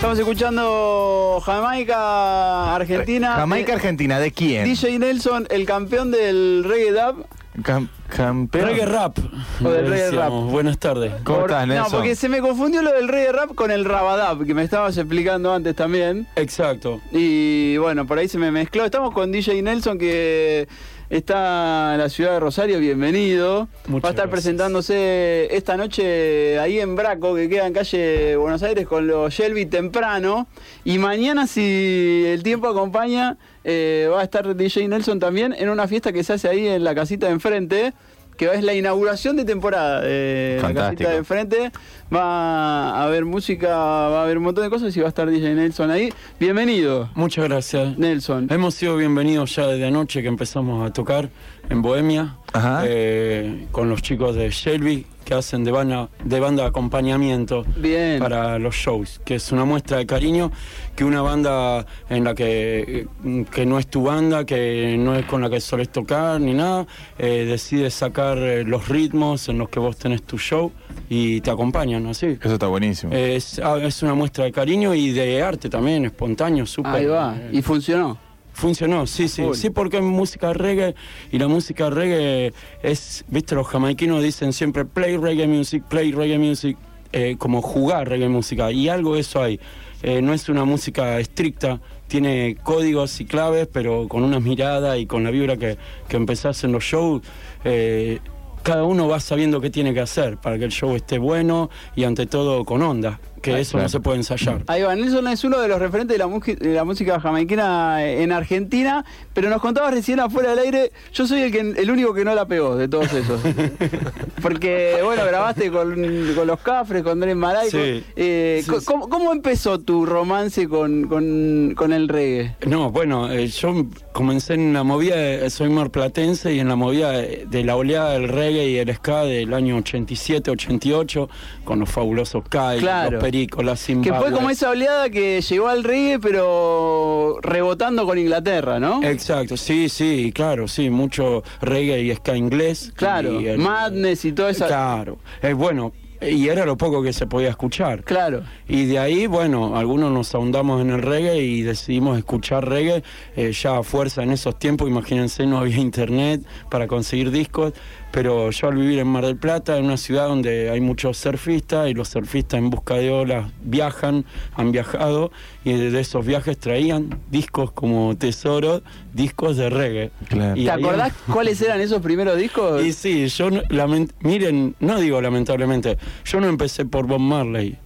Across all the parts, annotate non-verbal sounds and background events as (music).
Estamos escuchando Jamaica, Argentina. Jamaica, Eh, Argentina, ¿de quién? DJ Nelson, el campeón del reggae dub. Cam- campeón. Reggae rap. O del reggae decíamos. rap. Buenas tardes. ¿Cómo Por- estás, No, Nelson? porque se me confundió lo del reggae rap con el rabadab, que me estabas explicando antes también. Exacto. Y bueno, por ahí se me mezcló. Estamos con DJ Nelson, que está en la ciudad de Rosario. Bienvenido. Muchas Va a estar gracias. presentándose esta noche ahí en Braco, que queda en calle Buenos Aires, con los Shelby temprano. Y mañana, si el tiempo acompaña, eh, va a estar DJ Nelson también en una fiesta que se hace ahí en la casita de enfrente. Que es la inauguración de temporada de la casita de enfrente. Va a haber música, va a haber un montón de cosas y va a estar DJ Nelson ahí. Bienvenido. Muchas gracias. Nelson. Hemos sido bienvenidos ya desde anoche que empezamos a tocar en Bohemia. Eh, con los chicos de Shelby que hacen de banda, de banda acompañamiento Bien. para los shows, que es una muestra de cariño que una banda en la que, que no es tu banda, que no es con la que solés tocar ni nada, eh, decide sacar eh, los ritmos en los que vos tenés tu show y te acompañan así. Eso está buenísimo. Es, ah, es una muestra de cariño y de arte también, espontáneo, súper. Ahí va. eh, Y funcionó. Funcionó, sí, sí. Sí, porque es música reggae y la música reggae es, viste, los jamaiquinos dicen siempre play reggae music, play reggae music, eh, como jugar reggae música. Y algo de eso hay. Eh, no es una música estricta, tiene códigos y claves, pero con una mirada y con la vibra que, que empezás en los shows. eh, cada uno va sabiendo qué tiene que hacer para que el show esté bueno y ante todo con onda, que Ay, eso claro. no se puede ensayar. Ahí va, Nelson es uno de los referentes de la, de la música jamaiquina en Argentina, pero nos contabas recién afuera del aire, yo soy el, que, el único que no la pegó de todos esos. (laughs) Porque, bueno, grabaste con, con los Cafres, con Dren Maraico. Sí. Eh, Sí. ¿cómo, cómo empezó tu romance con, con- con el reggae? No, bueno, eh, yo comencé en la movida, de- soy marplatense y en la movida de, de la oleada del reggae y el ska del año 87, 88, con los fabulosos Kai, Claro. los La Que fue como esa oleada que llegó al reggae, pero rebotando con Inglaterra, ¿no? Exacto, sí, sí, claro, sí, mucho reggae y ska inglés. Claro, y el- Madness y toda esa... Claro, es bueno, y era lo poco que se podía escuchar. Claro. Y de ahí, bueno, algunos nos ahondamos en el reggae y decidimos escuchar reggae eh, ya a fuerza en esos tiempos. Imagínense, no había internet para conseguir discos, pero yo al vivir en Mar del Plata, en una ciudad donde hay muchos surfistas y los surfistas en busca de olas viajan, han viajado y de esos viajes traían discos como tesoro, discos de reggae. Claro. Y ¿Te ahí- acordás cuáles eran esos primeros discos? y sí, yo, no- lament- miren, no digo lamentablemente, yo no empecé por Bob Marley,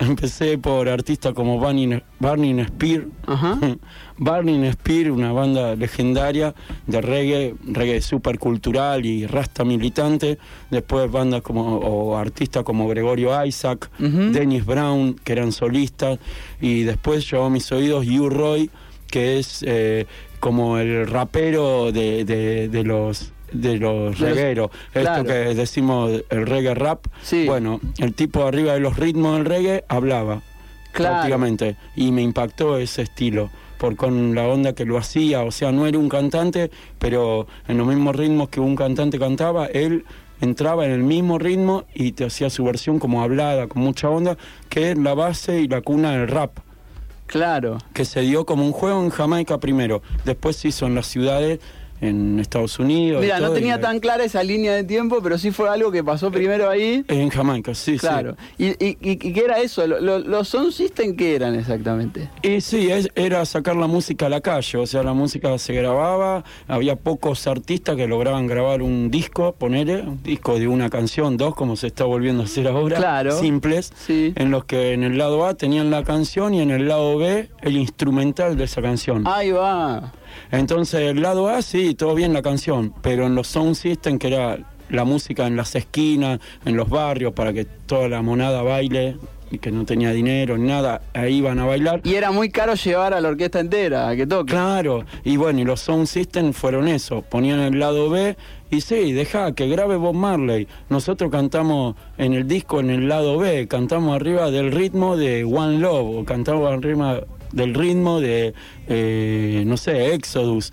empecé por artistas como Barney, Spear, Ajá. (laughs) Barney Spear, una banda legendaria de reggae, reggae super cultural y rasta militante, después bandas como, o artistas como Gregorio Isaac, Ujú. Dennis Brown, que eran solistas, y después llegó a mis oídos U Roy, que es eh, como el rapero de, de- de los de los De los- regueros, claro. esto que decimos el reggae rap, Sí. bueno, el tipo arriba de los ritmos del reggae hablaba Claro. prácticamente y me impactó ese estilo por con la onda que lo hacía, o sea, no era un cantante, pero en los mismos ritmos que un cantante cantaba, él entraba en el mismo ritmo y te hacía su versión como hablada, con mucha onda, que es la base y la cuna del rap Claro. que se dio como un juego en Jamaica primero, después se hizo en las ciudades en Estados Unidos. Mira, no tenía y- tan clara esa línea de tiempo, pero sí fue algo que pasó primero ahí. En Jamaica, sí, Claro. sí. ¿Y, y, y- y qué era eso? Lo- lo- ¿Los Sound System qué eran exactamente? Y sí, es- era sacar la música a la calle, o sea, la música se grababa, había pocos artistas que lograban grabar un disco, ponerle un disco de una canción, dos, como se está volviendo a hacer ahora, Claro. simples, Sí. en los que en el lado A tenían la canción y en el lado B el instrumental de esa canción. Ahí va. Entonces, el lado A, sí, todo bien la canción, pero en los sound system, que era la música en las esquinas, en los barrios, para que toda la monada baile, y que no tenía dinero ni nada, ahí iban a bailar. Y era muy caro llevar a la orquesta entera a que toque. Claro, y bueno, y los sound system fueron eso, ponían el lado B y sí, deja que grabe Bob Marley. Nosotros cantamos en el disco en el lado B, cantamos arriba del ritmo de One Love, o cantamos arriba del ritmo de, eh, no sé, Exodus.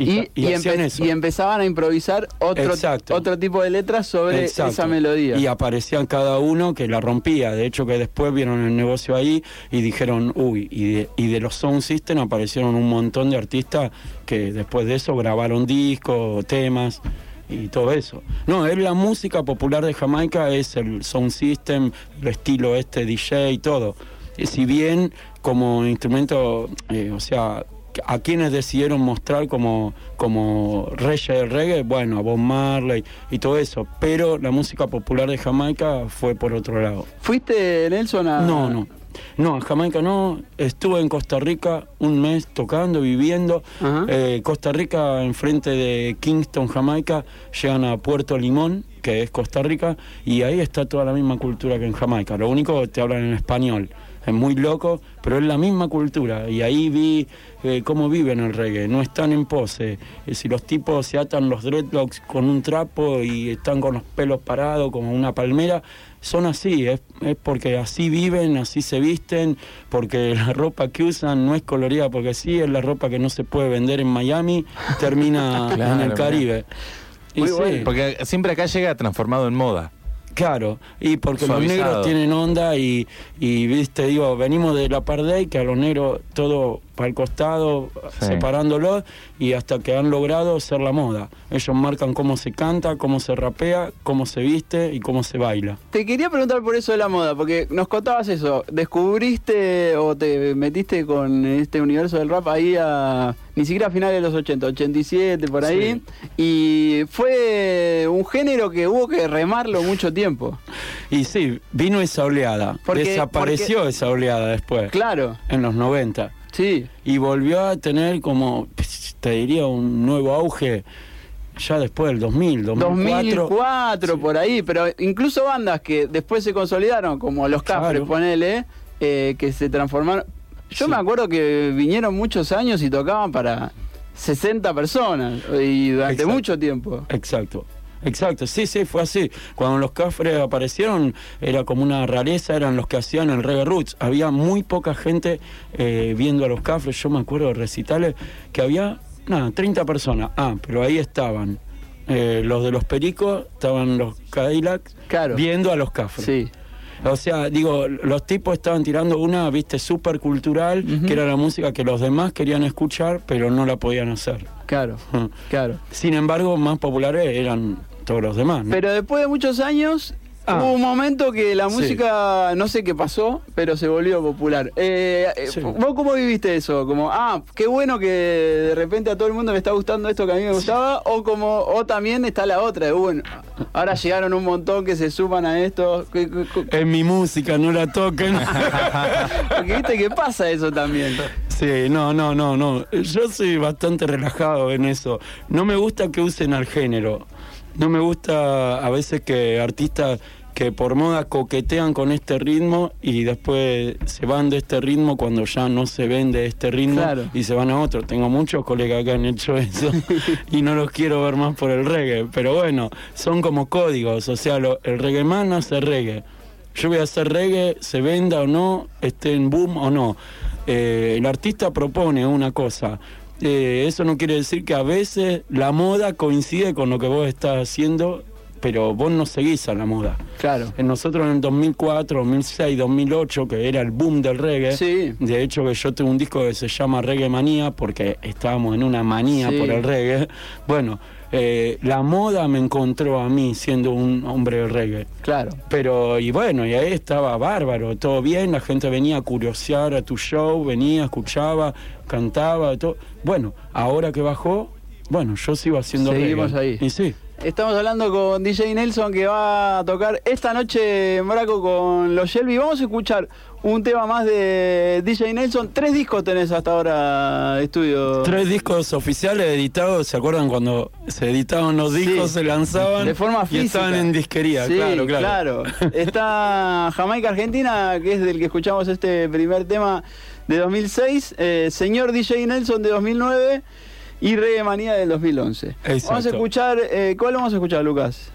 Y, y hacían empe- eso. y empezaban a improvisar otro, otro tipo de letras sobre Exacto. esa melodía. Y aparecían cada uno que la rompía. De hecho, que después vieron el negocio ahí y dijeron, uy, y de, y de los Sound System aparecieron un montón de artistas que después de eso grabaron discos, temas y todo eso. No, es la música popular de Jamaica, es el Sound System, el estilo este DJ y todo. Y si bien como instrumento, eh, o sea, a quienes decidieron mostrar como, como reyes del reggae, bueno, a Bob Marley y todo eso, pero la música popular de Jamaica fue por otro lado. ¿Fuiste, Nelson, a...? No, no. No, en Jamaica no. Estuve en Costa Rica un mes tocando, viviendo. Eh, Costa Rica, enfrente de Kingston, Jamaica, llegan a Puerto Limón, que es Costa Rica, y ahí está toda la misma cultura que en Jamaica. Lo único te hablan en español. Es muy loco, pero es la misma cultura. Y ahí vi eh, cómo viven el reggae. No están en pose. Eh, si los tipos se atan los dreadlocks con un trapo y están con los pelos parados como una palmera, son así. Es, es porque así viven, así se visten, porque (laughs) la ropa que usan no es colorida porque sí, es la ropa que no se puede vender en Miami, termina (laughs) Claro, en el. Caribe. Y Muy sí, bueno. Porque siempre acá llega transformado en moda. Claro, y porque los negros tienen onda y, y viste, digo, venimos de la apartheid, que a los negros todo para el costado, Sí. separándolos, y hasta que han logrado ser la moda. Ellos marcan cómo se canta, cómo se rapea, cómo se viste y cómo se baila. Te quería preguntar por eso de la moda, porque nos contabas eso. ¿Descubriste o te metiste con este universo del rap ahí a. ni siquiera a finales de los 80, 87, por ahí? Y fue un género que hubo que remarlo mucho tiempo. Y sí, vino esa oleada, Porque- desapareció porque- esa oleada después, Claro, en los 90. Sí. y volvió a tener como, te diría, un nuevo auge ya después del 2000, 2004. 2004, por ahí, pero incluso bandas que después se consolidaron, como los Cafres, Claro. ponele, eh, que se transformaron. Yo Sí. me acuerdo que vinieron muchos años y tocaban para 60 personas y durante Exacto. mucho tiempo. Exacto. Exacto, sí, sí, fue así. Cuando los Cafres aparecieron, era como una rareza, eran los que hacían el reggae roots. Había muy poca gente eh, viendo a los Cafres. Yo me acuerdo de recitales que había, nada, 30 personas. Ah, pero ahí estaban eh, los de los Pericos, estaban los Cadillacs, Claro. viendo a los Cafres. Sí. O sea, digo, los tipos estaban tirando una, viste, súper cultural, que era la música que los demás querían escuchar, pero no la podían hacer. Claro, claro. Sin embargo, más populares eran todos los demás. ¿no? Pero después de muchos años, Ah. hubo un momento que la Sí. música, no sé qué pasó, pero se volvió popular. Eh, eh, Sí. ¿Vos cómo viviste eso? Como, ah, qué bueno que de repente a todo el mundo le está gustando esto que a mí me gustaba, o como, o también está la otra, de, bueno, ahora llegaron un montón que se suman a esto. Es mi música, no la toquen. (laughs) Porque viste que pasa eso también. sí, no, no, no, no. Yo soy bastante relajado en eso. No me gusta que usen al género. No me gusta a veces que artistas que por moda coquetean con este ritmo y después se van de este ritmo cuando ya no se ven de este ritmo Claro. y se van a otro. Tengo muchos colegas que han hecho eso (laughs) y no los quiero ver más por el reggae. Pero bueno, son como códigos. O sea, lo- el reggae man hace reggae. Yo voy a hacer reggae, se venda o no, esté en boom o no. Eh, el artista propone una cosa. Eh, eso no quiere decir que a veces la moda coincide con lo que vos estás haciendo, pero vos no seguís a la moda. Claro. En nosotros en el 2004, 2006, 2008, que era el boom del reggae, Sí. de hecho que yo tengo un disco que se llama Reggae Manía, porque estábamos en una manía Sí. por el reggae. Bueno, eh, la moda me encontró a mí siendo un hombre del reggae. Claro. Pero, y bueno, y ahí estaba bárbaro, todo bien, la gente venía a curiosear a tu show, venía, escuchaba, cantaba, todo. Bueno, ahora que bajó, bueno, yo sigo haciendo Seguimos reggae. ahí. Y sí, Estamos hablando con DJ Nelson que va a tocar esta noche en Braco con los Shelby. Vamos a escuchar un tema más de DJ Nelson. Tres discos tenés hasta ahora de estudio. tres discos oficiales editados, ¿se acuerdan cuando se editaban los Sí. discos, se lanzaban? De forma Y física. estaban en disquería, Sí, claro, claro. Está (laughs) Jamaica Argentina, que es del que escuchamos este primer tema de 2006. eh, Señor DJ Nelson de 2009 y Reggae Manía del 2011. Exacto. Vamos a escuchar, eh, ¿cuál vamos a escuchar, Lucas?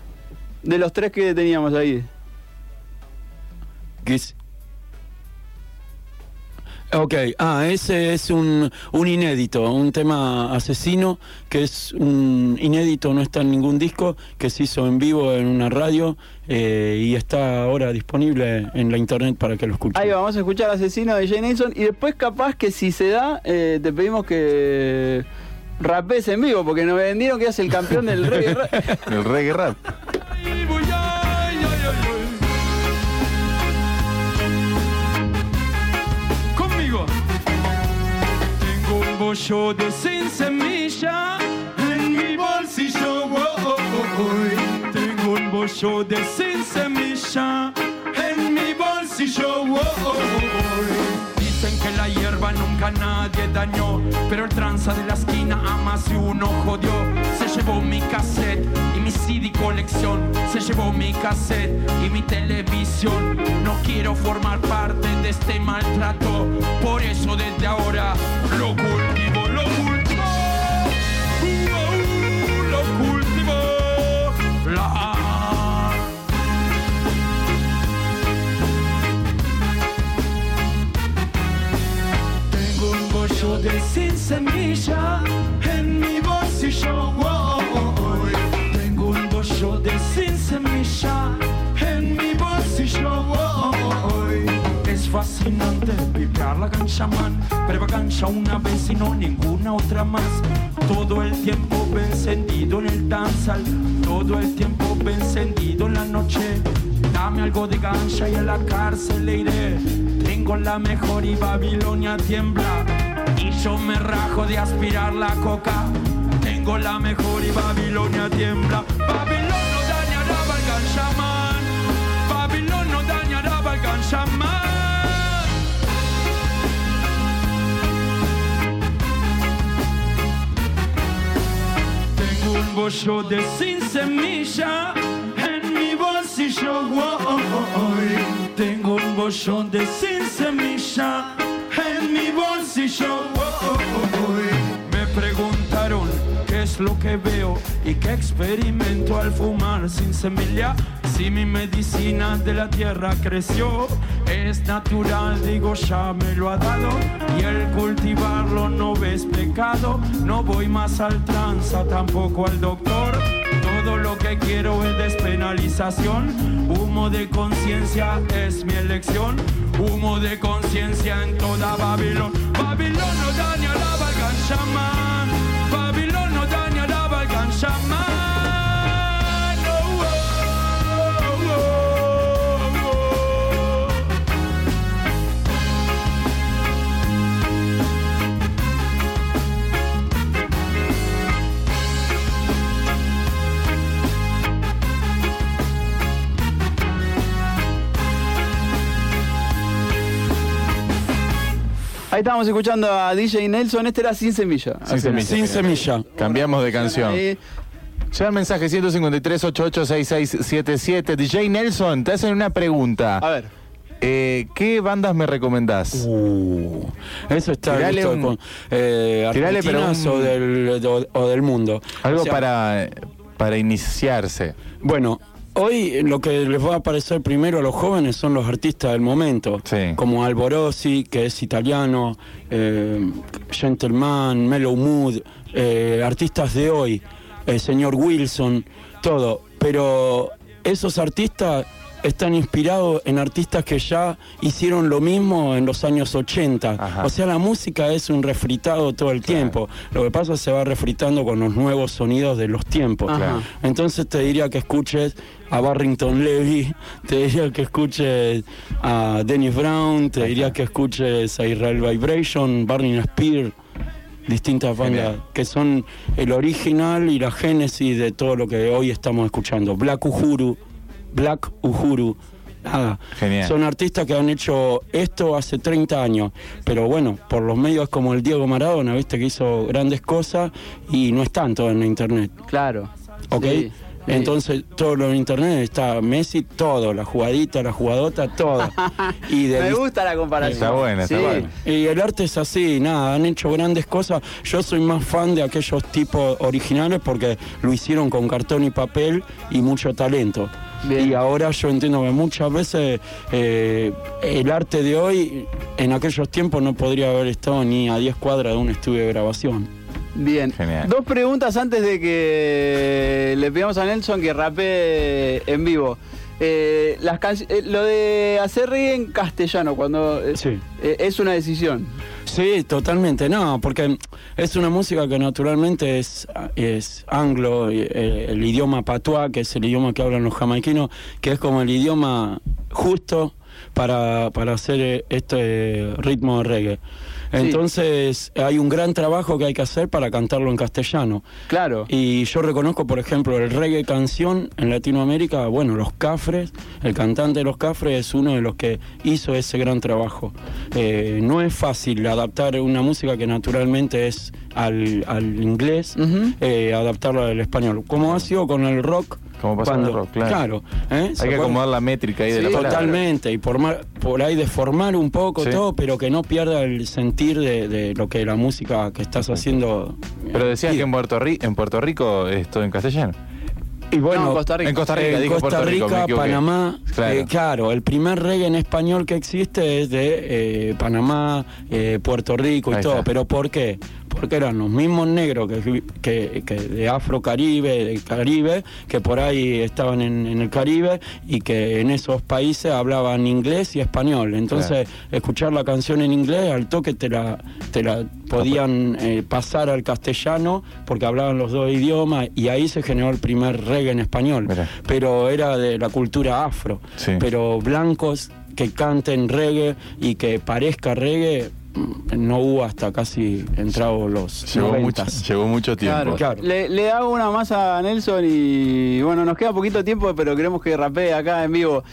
De los tres que teníamos ahí. Quis- Ok, ah, ese es un, un inédito, un tema asesino que es un inédito, no está en ningún disco, que se hizo en vivo en una radio eh, y está ahora disponible en la internet para que lo escuchen. Ahí vamos a escuchar Asesino de Jay Nelson y después capaz que si se da, eh, te pedimos que rapes en vivo, porque nos vendieron que es el campeón del reggae. rap. (laughs) El reggae rap. Ay, voy, ay, ay, ay, ay. Conmigo. Tengo un bollo de sin semilla en mi bolsillo. oh, oh, oh, oh. Tengo un bollo de sin semilla en mi bolsillo. Que la hierba nunca nadie dañó, pero el tranza de la esquina a más de uno jodió. Se llevó mi cassette y mi CD colección, se llevó mi cassette y mi televisión. No quiero formar parte de este maltrato, por eso desde ahora lo cultivo, de sin semilla en mi bolsillo. oh. Tengo un bollo de sin semilla en mi bolsillo. oh. Es fascinante vibrar la cancha man, prueba cancha una vez y no ninguna otra más. Todo el tiempo encendido en el danzal, todo el tiempo encendido en la noche. Dame algo de gancha y a la cárcel le iré. Tengo la mejor y Babilonia tiembla. Yo me rajo de aspirar la coca. Tengo la mejor y Babilonia tiembla. Babilón no dañará al ganchamán. Babilón no dañará al ganchamán. Tengo un bollo de sin semilla en mi bolsillo. Tengo un bollo de sin semilla en mi bolsillo. Me preguntaron qué es lo que veo y qué experimento al fumar sin semilla. Si mi medicina de la tierra creció, es natural, digo, ya me lo ha dado. Y el cultivarlo no ves pecado. No voy más al tranza, tampoco al doctor. Todo lo que quiero es despenalización. Humo de conciencia es mi elección. Humo de conciencia en toda Babilón. Babilón no dañará al ganchamán. Babilón no dañará al ganchamán. Oh, Ahí estábamos escuchando a DJ Nelson, este era Sin Semilla. Sin semilla. Sin semilla. Cambiamos de canción. Llega el mensaje 153 886677 DJ Nelson, te hacen una pregunta. A ver. Eh, ¿Qué bandas me recomendás? Uh, eso está Tirale listo un- con eh, tirale, pero un- o, del, o- o del mundo. Algo O sea, para, para iniciarse. Bueno, hoy lo que les va a aparecer primero a los jóvenes son los artistas del momento, Sí. como Alborosi, que es italiano, eh, Gentleman, Mellow Mood, eh, artistas de hoy, el señor Wilson, todo. Pero esos artistas están inspirados en artistas que ya hicieron lo mismo en los años 80. Ajá. O sea, la música es un refritado todo el tiempo. Lo que pasa es que se va refritando con los nuevos sonidos de los tiempos. Ajá. Entonces te diría que escuches a Barrington Levy, te diría que escuches a Dennis Brown, te diría que escuches a Israel Vibration, Barney Spear, distintas bandas Genial. que son el original y la génesis de todo lo que hoy estamos escuchando. Black Uhuru, Black Uhuru. Nada, Genial. son artistas que han hecho esto hace 30 años, pero bueno, por los medios como el Diego Maradona, viste que hizo grandes cosas y no están todas en la internet. Claro. ¿ok? Sí. Entonces, todo lo en internet está Messi, todo, la jugadita, la jugadota, todo. (laughs) Y de Me gusta la comparación. Está buena, está Sí. buena. y el arte es así, nada, han hecho grandes cosas. Yo soy más fan de aquellos tipos originales porque lo hicieron con cartón y papel y mucho talento. Bien. Y ahora yo entiendo que muchas veces eh, el arte de hoy, en aquellos tiempos no podría haber estado ni a 10 cuadras de un estudio de grabación. Bien. Genial. Dos preguntas antes de que le pidamos a Nelson que rapee en vivo. Eh, las eh, lo de hacer reggae en castellano, cuando eh, Sí. eh, es una decisión. Sí, totalmente, no, porque es una música que naturalmente es, es anglo, eh, el, idioma patuá, que es el idioma que hablan los jamaiquinos, que es como el idioma justo para, para hacer eh, este ritmo de reggae. Entonces hay un gran trabajo que hay que hacer para cantarlo en castellano. Claro. Y yo reconozco, por ejemplo, el reggae canción en Latinoamérica, bueno, Los Cafres, el cantante de Los Cafres es uno de los que hizo ese gran trabajo. Eh, no es fácil adaptar una música que naturalmente es al, al inglés, eh, adaptarla al español. Como ha sido con el rock. Como el rock, claro. ¿eh? ¿Se Hay que acomodar la métrica ahí de la palabra. Totalmente, y por, mar- por ahí deformar un poco Sí. todo, pero que no pierda el sentir de, de lo que la música que estás haciendo. Pero decían pide. que en Puerto, Ri- en Puerto Rico es todo en castellano. Y bueno, No, en Costa Rica. En Costa Rica, en Costa Puerto Rico. Panamá, Claro. eh, claro, el primer reggae en español que existe es de eh, Panamá, eh, Puerto Rico y Ahí todo. está. ¿Pero por qué? Porque eran los mismos negros que, que, que de Afro-Caribe, de Caribe, que por ahí estaban en, en el Caribe y que en esos países hablaban inglés y español. Entonces, escuchar la canción en inglés, al toque te la, te la podían eh, pasar al castellano porque hablaban los dos idiomas y ahí se generó el primer reggae en español. Pero era de la cultura afro. Sí. Pero blancos que canten reggae y que parezca reggae no hubo hasta casi entrados los Llevó mucho, noventas. llevó mucho tiempo. Claro. Claro. Le, le hago una más a Nelson y bueno, nos queda poquito tiempo, pero queremos que rapee acá en vivo.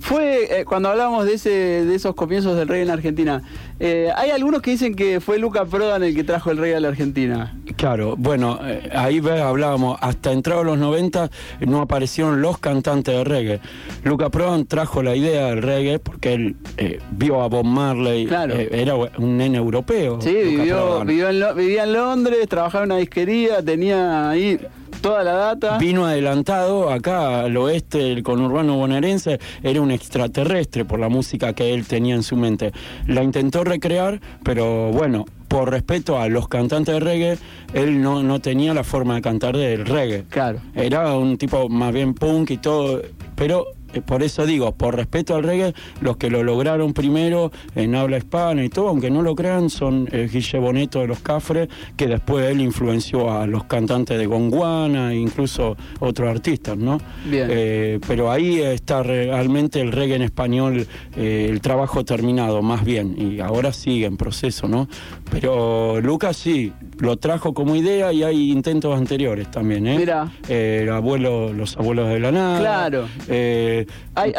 Fue eh, cuando hablábamos de ese, de esos comienzos del reggae en Argentina. eh, hay algunos que dicen que fue Luca Prodan el que trajo el reggae a la Argentina. Claro, bueno, eh, ahí hablábamos, hasta entrados los 90 no aparecieron los cantantes de reggae. Luca Prodan trajo la idea del reggae porque él eh, vio a Bob Marley, Claro. eh, era un nene europeo. Sí, vivió, vivió en Lo- vivía en Londres, trabajaba en una disquería, tenía ahí toda la data. Vino adelantado acá al oeste, el conurbano bonaerense, era un extraterrestre por la música que él tenía en su mente. La intentó recrear, pero bueno, por respeto a los cantantes de reggae, él no, no tenía la forma de cantar del reggae. Claro. Era un tipo más bien punk y todo, pero por eso digo, por respeto al reggae, los que lo lograron primero en habla hispana y todo, aunque no lo crean, son eh, Guille Boneto de los Cafres, que después él influenció a los cantantes de Gonguana e incluso otros artistas, ¿no? Bien. Eh, pero ahí está realmente el reggae en español, eh, el trabajo terminado, más bien, y ahora sigue en proceso, ¿no? Pero Lucas sí, lo trajo como idea y hay intentos anteriores también, ¿eh? Mirá. Eh, el abuelo, los abuelos de la nada. Claro. Eh,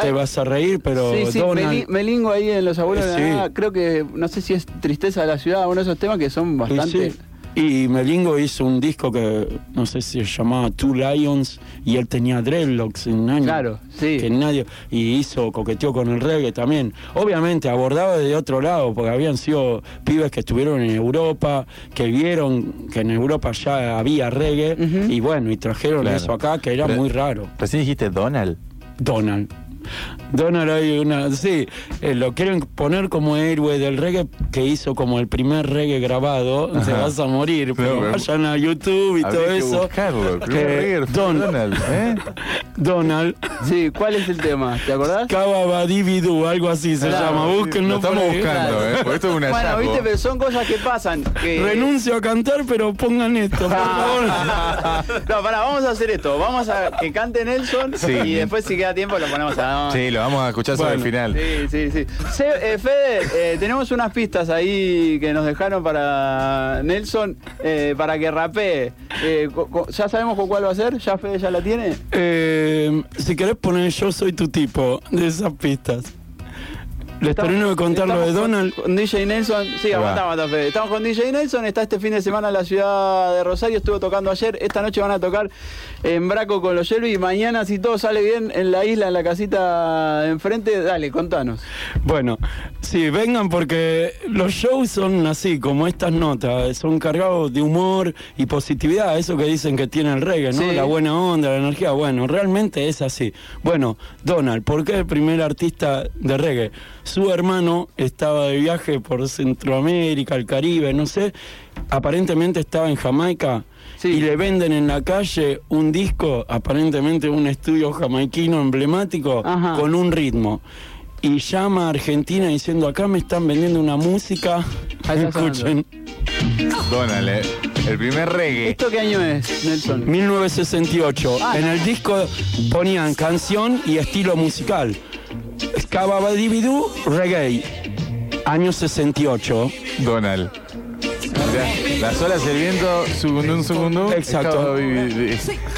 Te vas a reír, pero sí, sí, Donald- ahí en Los Abuelos de la Sí. Nada, creo que, no sé si es Tristeza de la Ciudad, uno de esos temas que son bastante... sí, Y Melingo hizo un disco que no sé si se llamaba Two Lions y él tenía dreadlocks en un año. Claro, sí. Que nadie. Y hizo, coqueteó con el reggae también. Obviamente abordaba de otro lado, porque habían sido pibes que estuvieron en Europa, que vieron que en Europa ya había reggae, y bueno, y trajeron Claro. eso acá, que era Pero- muy raro. Recién dijiste Donald. Donald. Donald hay una, sí, eh, lo quieren poner como héroe del reggae que hizo como el primer reggae grabado, te Ajá. vas a morir, pero vayan a YouTube y todo que eso. buscarlo. Que Don- Donald, ¿eh? (laughs) Donald, Sí, ¿cuál es el tema? ¿Te acordás? Cava Badibidu, algo así se Claro, llama, Lo búsquenlo por estamos buscando, Claro. ¿eh? Porque esto es una Bueno, viste, pero son cosas que pasan. Que... Renuncio a cantar, pero pongan esto, por favor. (laughs) no, pará, vamos a hacer esto. Vamos a que cante Nelson Sí. y después si queda tiempo lo ponemos a... Sí, lo vamos a escuchar sobre el final. Sí, sí, sí. Se- eh, Fede, eh, tenemos unas pistas ahí que nos dejaron para Nelson eh, para que rapee. Eh, ¿Ya sabemos con cuál va a ser? ¿Ya Fede ya la tiene? Eh, si querés poner Yo soy tu tipo, de esas pistas. Les termino de contar lo de Donald. Con DJ Nelson, sí, aguanta, aguanta, Fede. Estamos con DJ Nelson, está este fin de semana en la ciudad de Rosario, estuvo tocando ayer, esta noche van a tocar en Braco con los Shelby y mañana, si todo sale bien, en la isla, en la casita de enfrente, dale, contanos. Bueno, sí, vengan porque los shows son así, como estas notas, son cargados de humor y positividad, eso que dicen que tiene el reggae, ¿no? Sí. La buena onda, la energía, bueno, realmente es así. Bueno, Donald, ¿por qué el primer artista de reggae? Su hermano estaba de viaje por Centroamérica, el Caribe, no sé, aparentemente estaba en Jamaica. Sí. Y le venden en la calle un disco, aparentemente un estudio jamaiquino emblemático, Ajá. con un ritmo. Y llama a Argentina diciendo, acá me están vendiendo una música. Escuchen. Donald, eh, el primer reggae. ¿Esto qué año es, Nelson? 1968. Ah, en el disco ponían canción y estilo musical. Scababadibidú, reggae. Año 68. Donald. Las olas, el viento, segundo, un segundo. Exacto.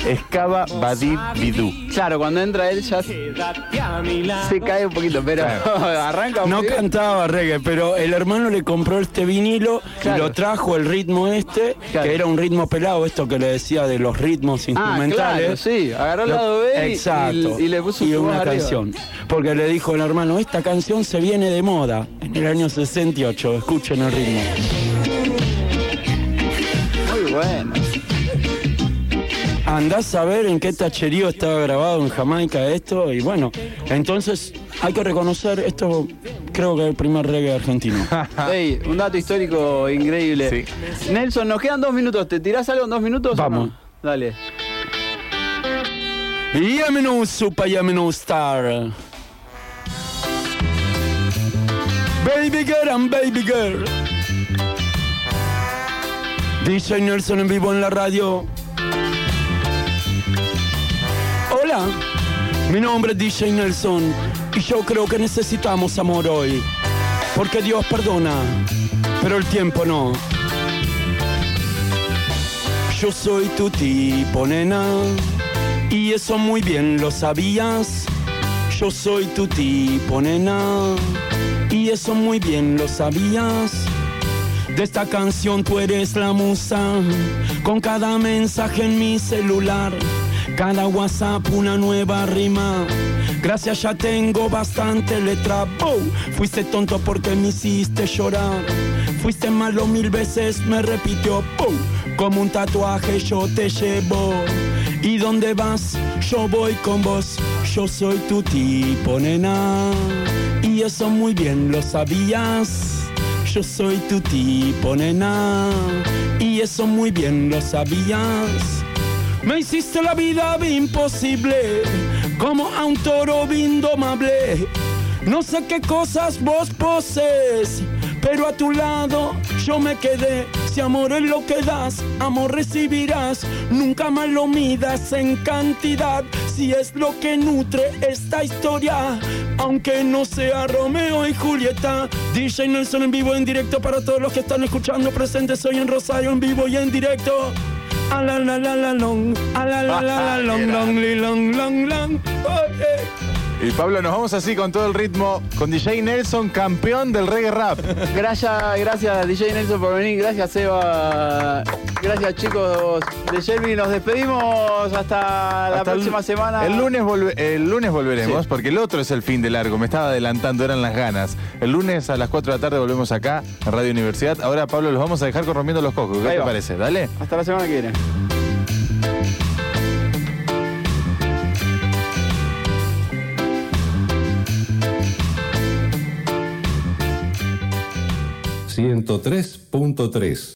Escaba Badid Bidú. Claro, cuando entra él ya se cae un poquito, pero (laughs) arranca No muy bien. cantaba reggae, pero el hermano le compró este vinilo Claro. y lo trajo el ritmo este, Claro. que era un ritmo pelado, esto que le decía de los ritmos Ah, instrumentales. claro, sí, agarró el lado B y- Exacto. y, y le puso Y una arriba. canción. Porque le dijo el hermano, esta canción se viene de moda en el año 68. Escuchen el ritmo. Andás a ver en qué tacherío estaba grabado en Jamaica esto. Y bueno, entonces hay que reconocer, esto creo que es el primer reggae argentino. (laughs) Ey, un dato histórico increíble. Nelson, nos quedan dos minutos. ¿Te tirás algo en dos minutos? o Vamos. no? Dale. Yamino Super Star. Baby girl and baby girl. DJ Nelson en vivo en la radio. Mi nombre es DJ Nelson y yo creo que necesitamos amor hoy. Porque Dios perdona, pero el tiempo no. Yo soy tu tipo, nena. Y eso muy bien lo sabías. Yo soy tu tipo, nena. Y eso muy bien lo sabías. De esta canción tú eres la musa. Con cada mensaje en mi celular. Cada WhatsApp una nueva rima. Gracias ya tengo bastante letra. Bow. Fuiste tonto porque me hiciste llorar. Fuiste malo mil veces, me repitió. Bow. Como un tatuaje yo te llevo. ¿Y dónde vas? Yo voy con vos. Yo soy tu tipo, nena. Y eso muy bien lo sabías. Yo soy tu tipo, nena. Y eso muy bien lo sabías. Me hiciste la vida imposible, como a un toro indomable. No sé qué cosas vos poses, pero a tu lado yo me quedé. Si amor es lo que das, amor recibirás. Nunca más lo midas en cantidad, si es lo que nutre esta historia. Aunque no sea Romeo y Julieta, DJ Nelson en vivo, en directo para todos los que están escuchando presentes. Soy en Rosario en vivo y en directo. A la la la la long, a la la la la long, long, li, long, long, long. Oh, Oye. Y Pablo, nos vamos así con todo el ritmo, con DJ Nelson, campeón del reggae rap. Gracias, gracias DJ Nelson por venir. Gracias, Seba. Gracias, chicos de Shelby. Nos despedimos hasta, la Hasta el- próxima semana. El lunes, volve- el lunes volveremos, Sí. porque el otro es el fin de largo. Me estaba adelantando, eran las ganas. El lunes a las 4 de la tarde volvemos acá, en Radio Universidad. Ahora, Pablo, los vamos a dejar con Rompiendo los Cocos. ¿Qué Ahí te va. parece? Dale. Hasta la semana que viene. Ciento tres punto tres